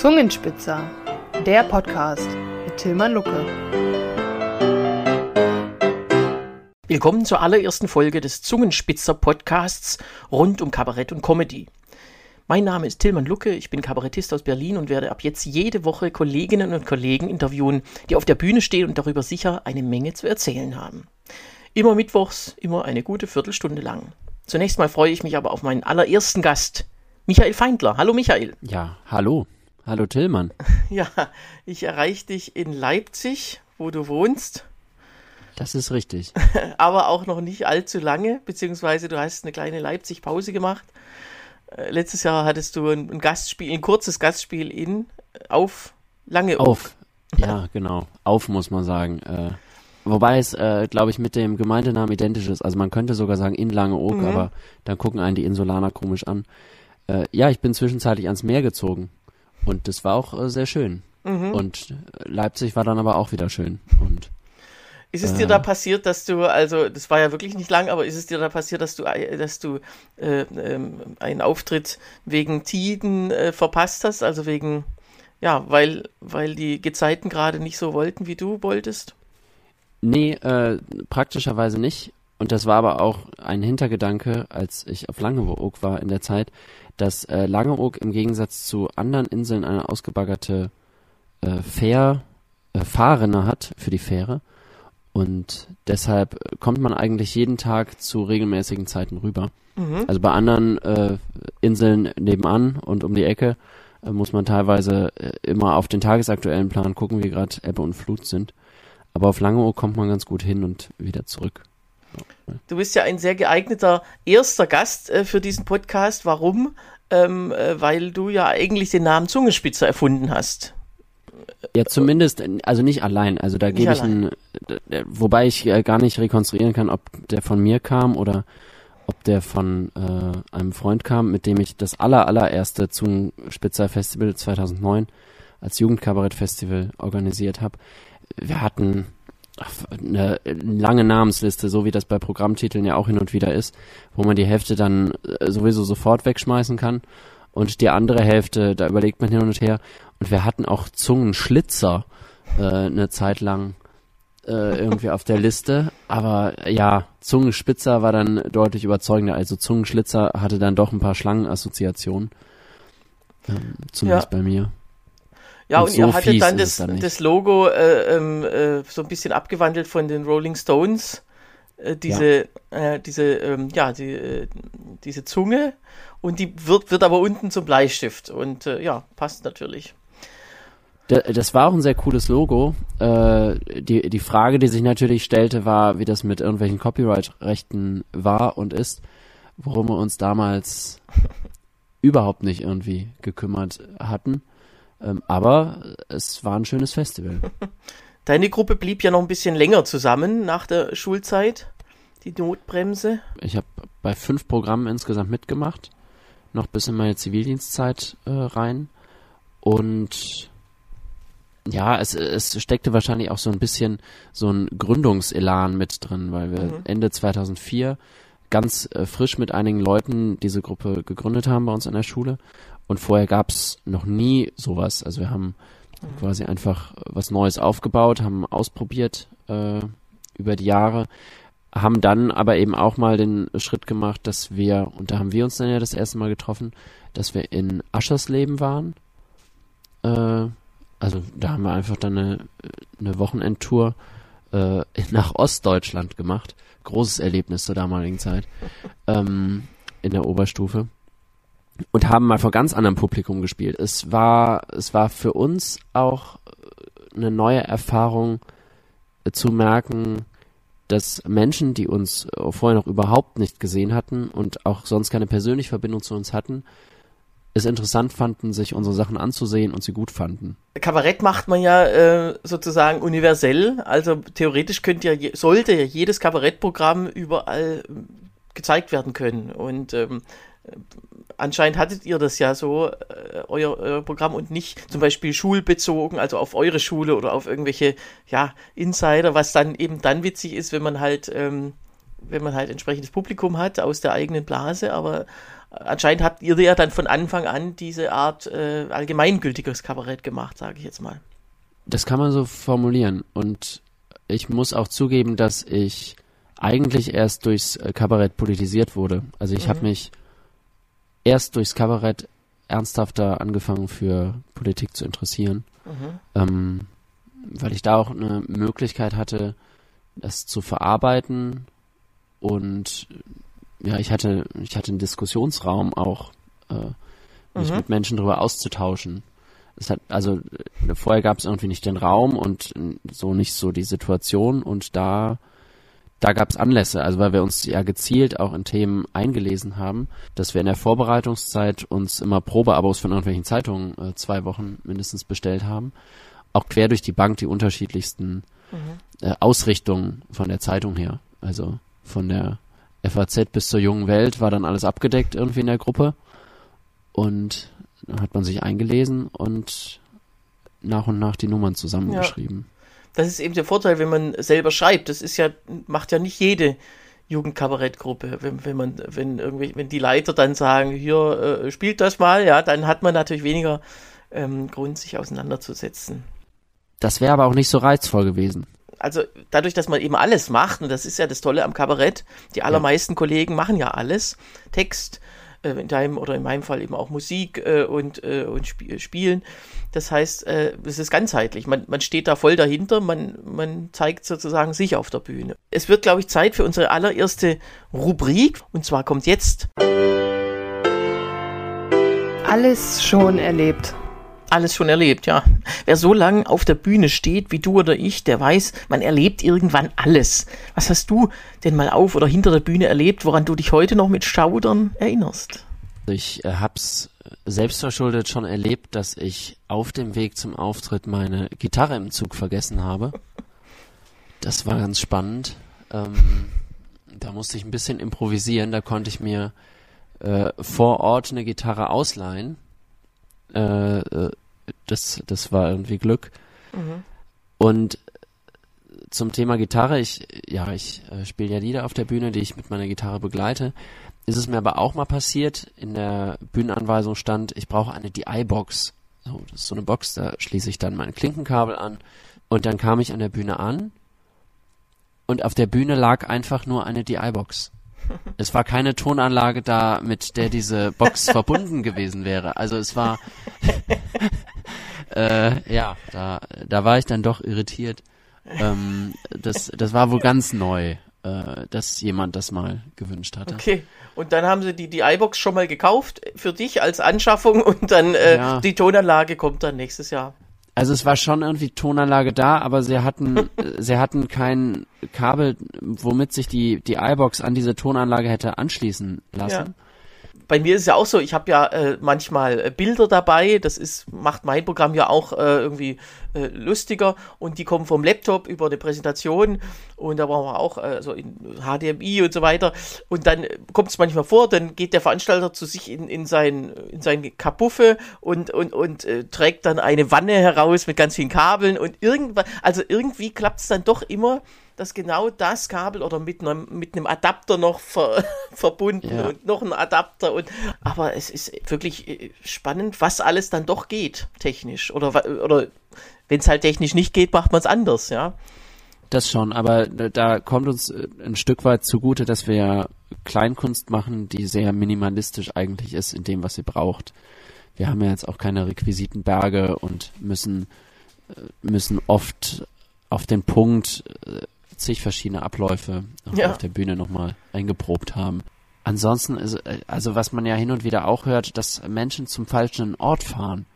Zungenspitzer, der Podcast mit Tilman Lucke. Willkommen zur allerersten Folge des Zungenspitzer Podcasts rund um Kabarett und Comedy. Mein Name ist Tilman Lucke, ich bin Kabarettist aus Berlin und werde ab jetzt jede Woche Kolleginnen und Kollegen interviewen, die auf der Bühne stehen und darüber sicher eine Menge zu erzählen haben. Immer mittwochs, immer eine gute Viertelstunde lang. Zunächst mal freue ich mich aber auf meinen allerersten Gast, Michael Feindler. Hallo Michael. Ja, hallo. Hallo Tillmann. Ja, ich erreiche dich in Leipzig, wo du wohnst. Das ist richtig. Aber auch noch nicht allzu lange, beziehungsweise du hast eine kleine Leipzig-Pause gemacht. Äh, letztes Jahr hattest du ein, Gastspiel, ein kurzes Gastspiel in auf lange auf. Ja, genau. Auf muss man sagen. Äh, wobei es, äh, glaube ich, mit dem Gemeindenamen identisch ist. Also man könnte sogar sagen in Langeoog, mhm. aber dann gucken einen die Insulaner komisch an. Äh, ja, ich bin zwischenzeitlich ans Meer gezogen und das war auch äh, sehr schön. Mhm. Und Leipzig war dann aber auch wieder schön. Und ist es dir da passiert, dass du, also das war ja wirklich nicht lang, aber ist es dir da passiert, dass du, äh, dass du äh, ähm, einen Auftritt wegen Tiden äh, verpasst hast, also wegen, ja, weil, weil die Gezeiten gerade nicht so wollten, wie du wolltest? Nee, äh, praktischerweise nicht. Und das war aber auch ein Hintergedanke, als ich auf Langeoog war in der Zeit, dass äh, Langeoog im Gegensatz zu anderen Inseln eine ausgebaggerte äh, Fähr, äh, Fahrrinne hat für die Fähre. Und deshalb kommt man eigentlich jeden Tag zu regelmäßigen Zeiten rüber. Mhm. Also bei anderen äh, Inseln nebenan und um die Ecke äh, muss man teilweise äh, immer auf den tagesaktuellen Plan gucken, wie gerade Ebbe und Flut sind. Aber auf Langeoog kommt man ganz gut hin und wieder zurück. Du bist ja ein sehr geeigneter erster Gast äh, für diesen Podcast. Warum? Ähm, äh, weil du ja eigentlich den Namen Zungenspitzer erfunden hast. Ja, zumindest, also nicht allein. Also da gebe ich einen, wobei ich äh, gar nicht rekonstruieren kann, ob der von mir kam oder ob der von äh, einem Freund kam, mit dem ich das aller, allererste Zungenspitzer Festival 2009 als Jugendkabarett-Festival organisiert habe. Wir hatten eine lange Namensliste, so wie das bei Programmtiteln ja auch hin und wieder ist, wo man die Hälfte dann äh, sowieso sofort wegschmeißen kann und die andere Hälfte, da überlegt man hin und her. Und wir hatten auch Zungenschlitzer äh, eine Zeit lang äh, irgendwie auf der Liste. Aber ja, Zungenspitzer war dann deutlich überzeugender. Also Zungenschlitzer hatte dann doch ein paar Schlangenassoziationen. Ähm, zumindest ja. bei mir. Ja, und, und so ihr hattet dann das, dann das Logo äh, ähm, äh, so ein bisschen abgewandelt von den Rolling Stones. Äh, diese, ja. Äh, diese, ähm, ja, die, äh, diese Zunge und die wird, wird aber unten zum Bleistift und äh, ja, passt natürlich. Das war auch ein sehr cooles Logo. die, die Frage, die sich natürlich stellte, war, wie das mit irgendwelchen Copyright-Rechten war und ist, worum wir uns damals überhaupt nicht irgendwie gekümmert hatten. Ähm, aber es war ein schönes Festival. Deine Gruppe blieb ja noch ein bisschen länger zusammen nach der Schulzeit, die Notbremse. Ich habe bei fünf Programmen insgesamt mitgemacht, noch bis in meine Zivildienstzeit äh, rein. Und ja, es, es steckte wahrscheinlich auch so ein bisschen so ein Gründungselan mit drin, weil wir mhm. Ende 2004 ganz äh, frisch mit einigen Leuten diese Gruppe gegründet haben bei uns an der Schule und vorher gab es noch nie sowas. Also wir haben mhm. quasi einfach was Neues aufgebaut, haben ausprobiert äh, über die Jahre, haben dann aber eben auch mal den Schritt gemacht, dass wir, und da haben wir uns dann ja das erste Mal getroffen, dass wir in Aschersleben waren. Äh, also da haben wir einfach dann eine, eine Wochenendtour äh, nach Ostdeutschland gemacht. Großes Erlebnis zur damaligen Zeit ähm, in der Oberstufe und haben mal vor ganz anderem Publikum gespielt. Es war, es war für uns auch eine neue Erfahrung äh, zu merken, dass Menschen, die uns äh, vorher noch überhaupt nicht gesehen hatten und auch sonst keine persönliche Verbindung zu uns hatten, es interessant fanden, sich unsere Sachen anzusehen und sie gut fanden. Kabarett macht man ja äh, sozusagen universell. Also theoretisch könnte ja, sollte ja jedes Kabarettprogramm überall äh, gezeigt werden können. Und ähm, anscheinend hattet ihr das ja so, äh, euer, euer, Programm und nicht zum Beispiel schulbezogen, also auf eure Schule oder auf irgendwelche, ja, Insider, was dann eben dann witzig ist, wenn man halt, ähm, wenn man halt entsprechendes Publikum hat aus der eigenen Blase, aber anscheinend habt ihr ja dann von Anfang an diese Art äh, allgemeingültiges Kabarett gemacht, sage ich jetzt mal. Das kann man so formulieren. Und ich muss auch zugeben, dass ich eigentlich erst durchs äh, Kabarett politisiert wurde. Also ich mhm. habe mich erst durchs Kabarett ernsthafter angefangen für Politik zu interessieren, mhm. ähm, weil ich da auch eine Möglichkeit hatte, das zu verarbeiten und ja, ich hatte, ich hatte einen Diskussionsraum auch, äh, mich mhm. mit Menschen darüber auszutauschen. Es hat, also äh, vorher gab es irgendwie nicht den Raum und so nicht so die Situation und da da gab es Anlässe, also weil wir uns ja gezielt auch in Themen eingelesen haben, dass wir in der Vorbereitungszeit uns immer Probeabos von irgendwelchen Zeitungen äh, zwei Wochen mindestens bestellt haben. Auch quer durch die Bank die unterschiedlichsten mhm. äh, Ausrichtungen von der Zeitung her. Also von der FAZ bis zur jungen Welt war dann alles abgedeckt irgendwie in der Gruppe. Und dann hat man sich eingelesen und nach und nach die Nummern zusammengeschrieben. Ja das ist eben der Vorteil, wenn man selber schreibt. Das ist ja, macht ja nicht jede Jugendkabarettgruppe. Wenn, wenn man, wenn irgendwie, wenn die Leiter dann sagen, hier, äh, spielt das mal, ja, dann hat man natürlich weniger ähm, Grund, sich auseinanderzusetzen. Das wäre aber auch nicht so reizvoll gewesen. Also dadurch, dass man eben alles macht, und das ist ja das Tolle am Kabarett, die allermeisten ja. Kollegen machen ja alles. Text, äh, in deinem oder in meinem Fall eben auch Musik äh, und, äh, und Sp Spielen. Das heißt, äh, es ist ganzheitlich. Man, man steht da voll dahinter, man, man zeigt sozusagen sich auf der Bühne. Es wird, glaube ich, Zeit für unsere allererste Rubrik. Und zwar kommt jetzt. Alles schon erlebt alles schon erlebt, ja. Wer so lange auf der Bühne steht wie du oder ich, der weiß, man erlebt irgendwann alles. Was hast du denn mal auf oder hinter der Bühne erlebt, woran du dich heute noch mit Schaudern erinnerst? Ich äh, hab's selbstverschuldet schon erlebt, dass ich auf dem Weg zum Auftritt meine Gitarre im Zug vergessen habe. Das war ganz spannend. Ähm, da musste ich ein bisschen improvisieren. Da konnte ich mir äh, vor Ort eine Gitarre ausleihen. Äh, äh das, das war irgendwie Glück. Mhm. Und zum Thema Gitarre, ich, ja, ich äh, spiele ja Lieder auf der Bühne, die ich mit meiner Gitarre begleite ist es mir aber auch mal passiert, in der Bühnenanweisung stand, ich brauche eine DI-Box. So, das ist so eine Box, da schließe ich dann mein Klinkenkabel an und dann kam ich an der Bühne an und auf der Bühne lag einfach nur eine DI-Box. Es war keine Tonanlage da, mit der diese Box verbunden gewesen wäre. Also es war, äh, ja, da, da war ich dann doch irritiert. Ähm, das, das war wohl ganz neu, äh, dass jemand das mal gewünscht hatte. Okay. Und dann haben sie die, die iBox schon mal gekauft für dich als Anschaffung und dann äh, ja. die Tonanlage kommt dann nächstes Jahr. Also es war schon irgendwie Tonanlage da, aber sie hatten sie hatten kein Kabel, womit sich die die iBox an diese Tonanlage hätte anschließen lassen. Ja bei mir ist ja auch so, ich habe ja äh, manchmal äh, Bilder dabei, das ist, macht mein Programm ja auch äh, irgendwie äh, lustiger und die kommen vom Laptop über eine Präsentation und da brauchen wir auch äh, so in HDMI und so weiter und dann kommt es manchmal vor, dann geht der Veranstalter zu sich in, in sein in sein Kapuffe und und und äh, trägt dann eine Wanne heraus mit ganz vielen Kabeln und irgendwann also irgendwie klappt es dann doch immer dass genau das Kabel oder mit einem, mit einem Adapter noch ver, verbunden ja. und noch ein Adapter und aber es ist wirklich äh, spannend, was alles dann doch geht, technisch. Oder, oder wenn es halt technisch nicht geht, macht man es anders, ja. Das schon, aber da kommt uns äh, ein Stück weit zugute, dass wir ja Kleinkunst machen, die sehr minimalistisch eigentlich ist in dem, was sie braucht. Wir haben ja jetzt auch keine Requisitenberge und müssen, äh, müssen oft auf den Punkt zig verschiedene Abläufe ja. auf der Bühne nochmal eingeprobt haben. Ansonsten, ist, also was man ja hin und wieder auch hört, dass Menschen zum falschen Ort fahren.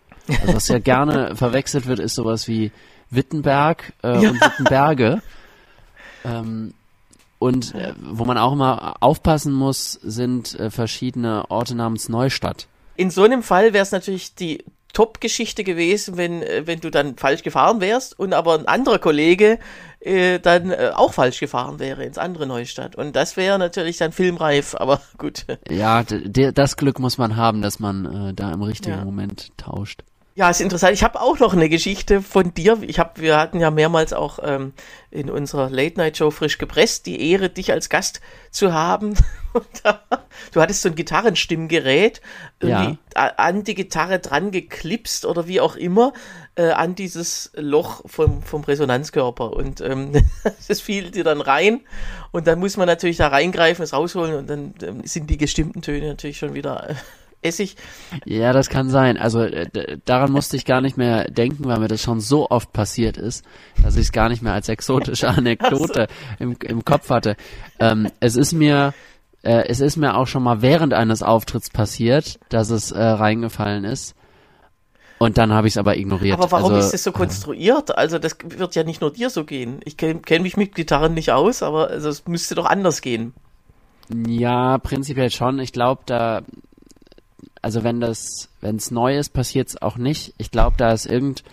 Also was ja gerne verwechselt wird, ist sowas wie Wittenberg äh, ja. und Wittenberge. Ähm, und äh, wo man auch immer aufpassen muss, sind äh, verschiedene Orte namens Neustadt. In so einem Fall wäre es natürlich die Top-Geschichte gewesen, wenn, äh, wenn du dann falsch gefahren wärst und aber ein anderer Kollege äh, dann äh, auch falsch gefahren wäre ins andere Neustadt. Und das wäre natürlich dann filmreif, aber gut. Ja, das Glück muss man haben, dass man äh, da im richtigen ja. Moment tauscht. Ja, ist interessant. Ich habe auch noch eine Geschichte von dir. Ich hab, wir hatten ja mehrmals auch ähm, in unserer Late Night Show frisch gepresst die Ehre, dich als Gast zu haben. Da, du hattest so ein Gitarrenstimmgerät Ja. an die Gitarre dran geklipst oder wie auch immer äh, an dieses Loch vom, vom Resonanzkörper und ähm, das fiel dir dann rein und dann muss man natürlich da reingreifen, es rausholen und dann ähm, sind die gestimmten Töne natürlich schon wieder äh, Essig. Ja, das kann sein. Also äh, daran musste ich gar nicht mehr denken, weil mir das schon so oft passiert ist, dass ich es gar nicht mehr als exotische Anekdote im, im Kopf hatte. Ähm, es ist mir äh, es ist mir auch schon mal während eines Auftritts passiert, dass es äh, reingefallen ist. Und dann habe ich es aber ignoriert. Aber warum also, ist das so konstruiert? Also das wird ja nicht nur dir so gehen. Ich kenne kenn mich mit Gitarren nicht aus, aber also es müsste doch anders gehen. Ja, prinzipiell schon. Ich glaube, da, also wenn das, wenn es neu ist, passiert es auch nicht. Ich glaube, da ist irgend,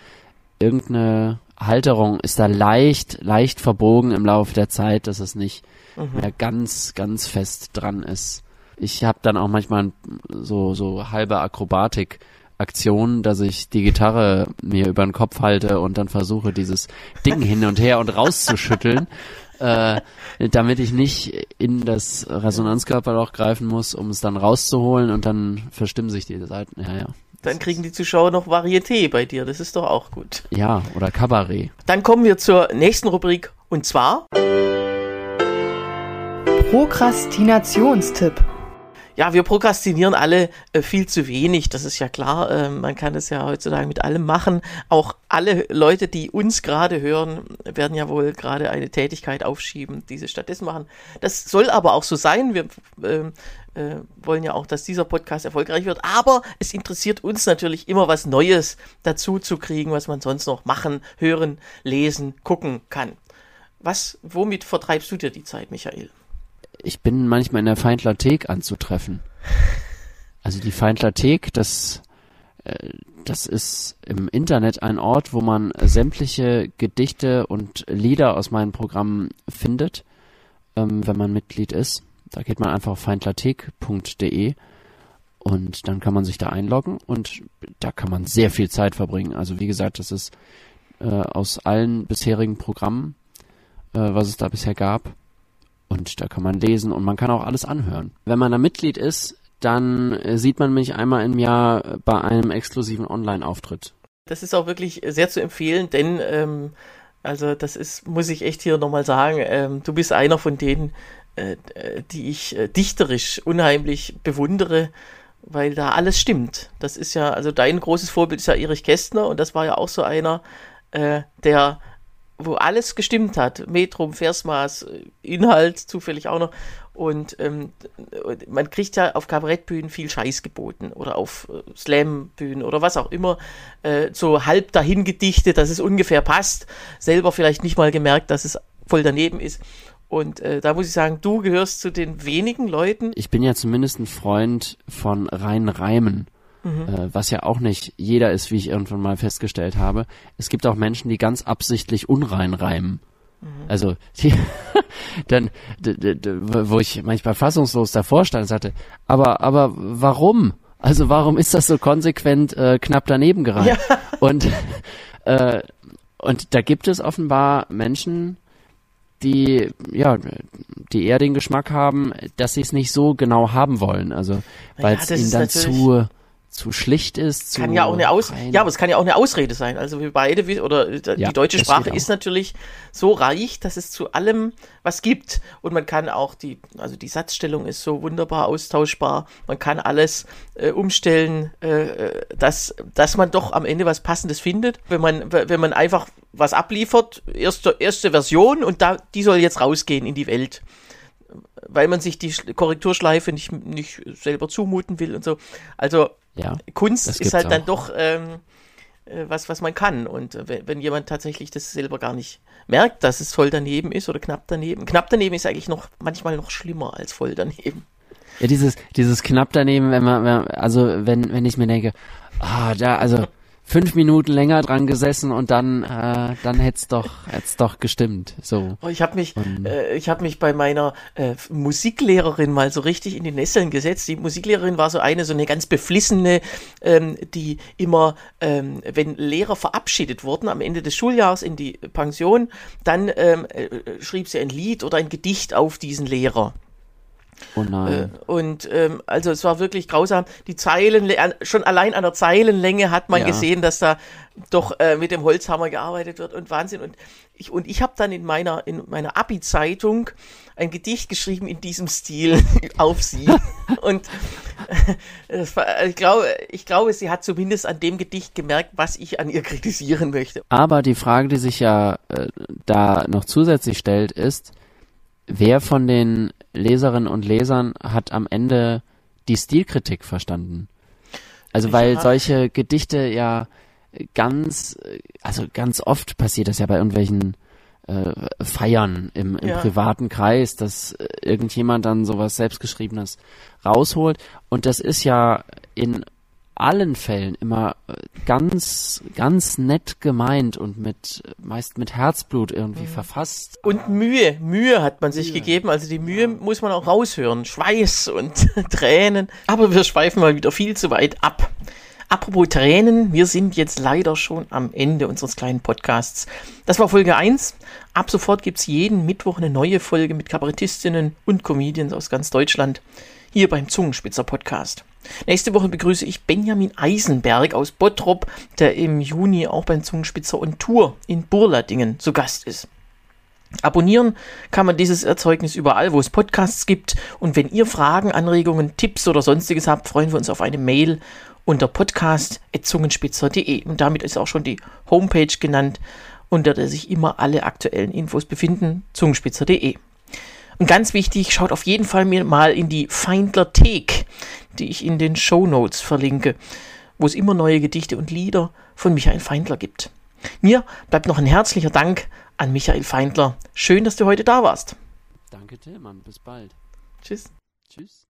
irgendeine Halterung ist da leicht, leicht verbogen im Laufe der Zeit, dass es nicht mehr ganz, ganz fest dran ist. Ich habe dann auch manchmal so, so halbe Akrobatik. Aktion, dass ich die Gitarre mir über den Kopf halte und dann versuche, dieses Ding hin und her und rauszuschütteln, äh, damit ich nicht in das Resonanzkörperloch greifen muss, um es dann rauszuholen und dann verstimmen sich die Seiten. Ja, ja. Dann kriegen die Zuschauer noch Varieté bei dir. Das ist doch auch gut. Ja, oder Kabarett. Dann kommen wir zur nächsten Rubrik und zwar Prokrastinationstipp. Ja, wir prokrastinieren alle äh, viel zu wenig, das ist ja klar. Äh, man kann das ja heutzutage mit allem machen. Auch alle Leute, die uns gerade hören, werden ja wohl gerade eine Tätigkeit aufschieben, die sie stattdessen machen. Das soll aber auch so sein. Wir ähm, äh, wollen ja auch, dass dieser Podcast erfolgreich wird. Aber es interessiert uns natürlich immer was Neues dazu zu kriegen, was man sonst noch machen, hören, lesen, gucken kann. Was, womit vertreibst du dir die Zeit, Michael? Ich bin manchmal in der Feindlerthek anzutreffen. Also die Feindlerthek, das, äh, das ist im Internet ein Ort, wo man sämtliche Gedichte und Lieder aus meinen Programmen findet, ähm, wenn man Mitglied ist. Da geht man einfach auf feindlerthek.de und dann kann man sich da einloggen und da kann man sehr viel Zeit verbringen. Also wie gesagt, das ist äh, aus allen bisherigen Programmen, äh, was es da bisher gab. Und da kann man lesen und man kann auch alles anhören. Wenn man da Mitglied ist, dann äh, sieht man mich einmal im Jahr äh, bei einem exklusiven Online-Auftritt. Das ist auch wirklich sehr zu empfehlen, denn ähm, also das ist, muss ich echt hier nochmal sagen, ähm, du bist einer von denen, äh, äh, die ich äh, dichterisch unheimlich bewundere, weil da alles stimmt. Das ist ja, also dein großes Vorbild ist ja Erich Kästner und das war ja auch so einer, äh, der wo alles gestimmt hat. Metrum, Versmaß, Inhalt zufällig auch noch. Und ähm, man kriegt ja auf Kabarettbühnen viel Scheiß geboten oder auf äh, Slam-Bühnen oder was auch immer, äh, so halb dahin gedichtet, dass es ungefähr passt, selber vielleicht nicht mal gemerkt, dass es voll daneben ist. Und äh, da muss ich sagen, du gehörst zu den wenigen Leuten. Ich bin ja zumindest ein Freund von rein Reimen. Äh, was ja auch nicht jeder ist, wie ich irgendwann mal festgestellt habe. Es gibt auch Menschen, die ganz absichtlich unrein reimen. Also, die, dann, wo ich manchmal fassungslos davor stand und sagte, aber, aber warum? Also warum ist das so konsequent äh, knapp daneben gereimt? Und, äh, und da gibt es offenbar Menschen, die, ja, die eher den Geschmack haben, dass sie es nicht so genau haben wollen. Also, weil es das ihnen dann zu, zu schlicht ist. Zu kann ja auch eine Aus rein. ja, aber es kann ja auch eine Ausrede sein. Also wir beide oder äh, die Ja, deutsche Sprache ist natürlich so reich, dass es zu allem was gibt und man kann auch die also die Satzstellung ist so wunderbar austauschbar. Man kann alles äh, umstellen, äh, äh, dass dass man doch am Ende was passendes findet, wenn man wenn man einfach was abliefert, erste erste Version und da die soll jetzt rausgehen in die Welt weil man sich die Sch- Korrekturschleife nicht, nicht selber zumuten will und so. Also Ja. Kunst ist halt dann auch. doch ähm, äh, was, was man kann. Und äh, wenn, jemand tatsächlich das selber gar nicht merkt, dass es voll daneben ist oder knapp daneben. Knapp daneben ist eigentlich noch manchmal noch schlimmer als voll daneben. Ja, dieses, dieses knapp daneben, wenn man, also wenn, wenn ich mir denke, ah, da, also fünf Minuten länger dran gesessen und dann, äh, dann hätte es doch, hätt's doch gestimmt. So. Oh, ich habe mich, äh, ich habe mich bei meiner äh, Musiklehrerin mal so richtig in die Nesseln gesetzt. Die Musiklehrerin war so eine, so eine ganz beflissene, ähm, die immer, ähm, wenn Lehrer verabschiedet wurden am Ende des Schuljahres in die Pension, dann ähm, äh, schrieb sie ein Lied oder ein Gedicht auf diesen Lehrer. Oh nein. Äh, und ähm, also es war wirklich grausam. Die Zeilen, schon allein an der Zeilenlänge hat man Ja. gesehen, dass da doch äh, mit dem Holzhammer gearbeitet wird und Wahnsinn. Und ich, und ich habe dann in meiner, in meiner Abi-Zeitung ein Gedicht geschrieben in diesem Stil auf sie. und äh, war, ich, glaube, ich glaube, sie hat zumindest an dem Gedicht gemerkt, was ich an ihr kritisieren möchte. Aber die Frage, die sich ja äh, da noch zusätzlich stellt, ist, wer von den Leserinnen und Lesern hat am Ende die Stilkritik verstanden? Also weil Ja. solche Gedichte ja ganz, also ganz oft passiert das ja bei irgendwelchen äh, Feiern im, im Ja. privaten Kreis, dass äh, irgendjemand dann sowas selbstgeschriebenes rausholt. Und das ist ja in allen Fällen immer äh, ganz, ganz nett gemeint und mit, meist mit Herzblut irgendwie verfasst. Und Mühe, Mühe hat man sich gegeben. Also die Mühe muss man auch raushören. Schweiß und Tränen. Aber wir schweifen mal wieder viel zu weit ab. Apropos Tränen, wir sind jetzt leider schon am Ende unseres kleinen Podcasts. Das war Folge 1. Ab sofort gibt's jeden Mittwoch eine neue Folge mit Kabarettistinnen und Comedians aus ganz Deutschland. Hier beim Zungenspitzer Podcast. Nächste Woche begrüße ich Benjamin Eisenberg aus Bottrop, der im Juni auch beim Zungenspitzer und Tour in Burladingen zu Gast ist. Abonnieren kann man dieses Erzeugnis überall, wo es Podcasts gibt. Und wenn ihr Fragen, Anregungen, Tipps oder sonstiges habt, freuen wir uns auf eine Mail unter podcast.zungenspitzer.de. Und damit ist auch schon die Homepage genannt, unter der sich immer alle aktuellen Infos befinden, zungenspitzer.de. Und ganz wichtig, schaut auf jeden Fall mir mal in die Feindlerthek, die ich in den Show Notes verlinke, wo es immer neue Gedichte und Lieder von Michael Feindler gibt. Mir bleibt noch ein herzlicher Dank an Michael Feindler. Schön, dass du heute da warst. Danke, Tillmann. Bis bald. Tschüss. Tschüss.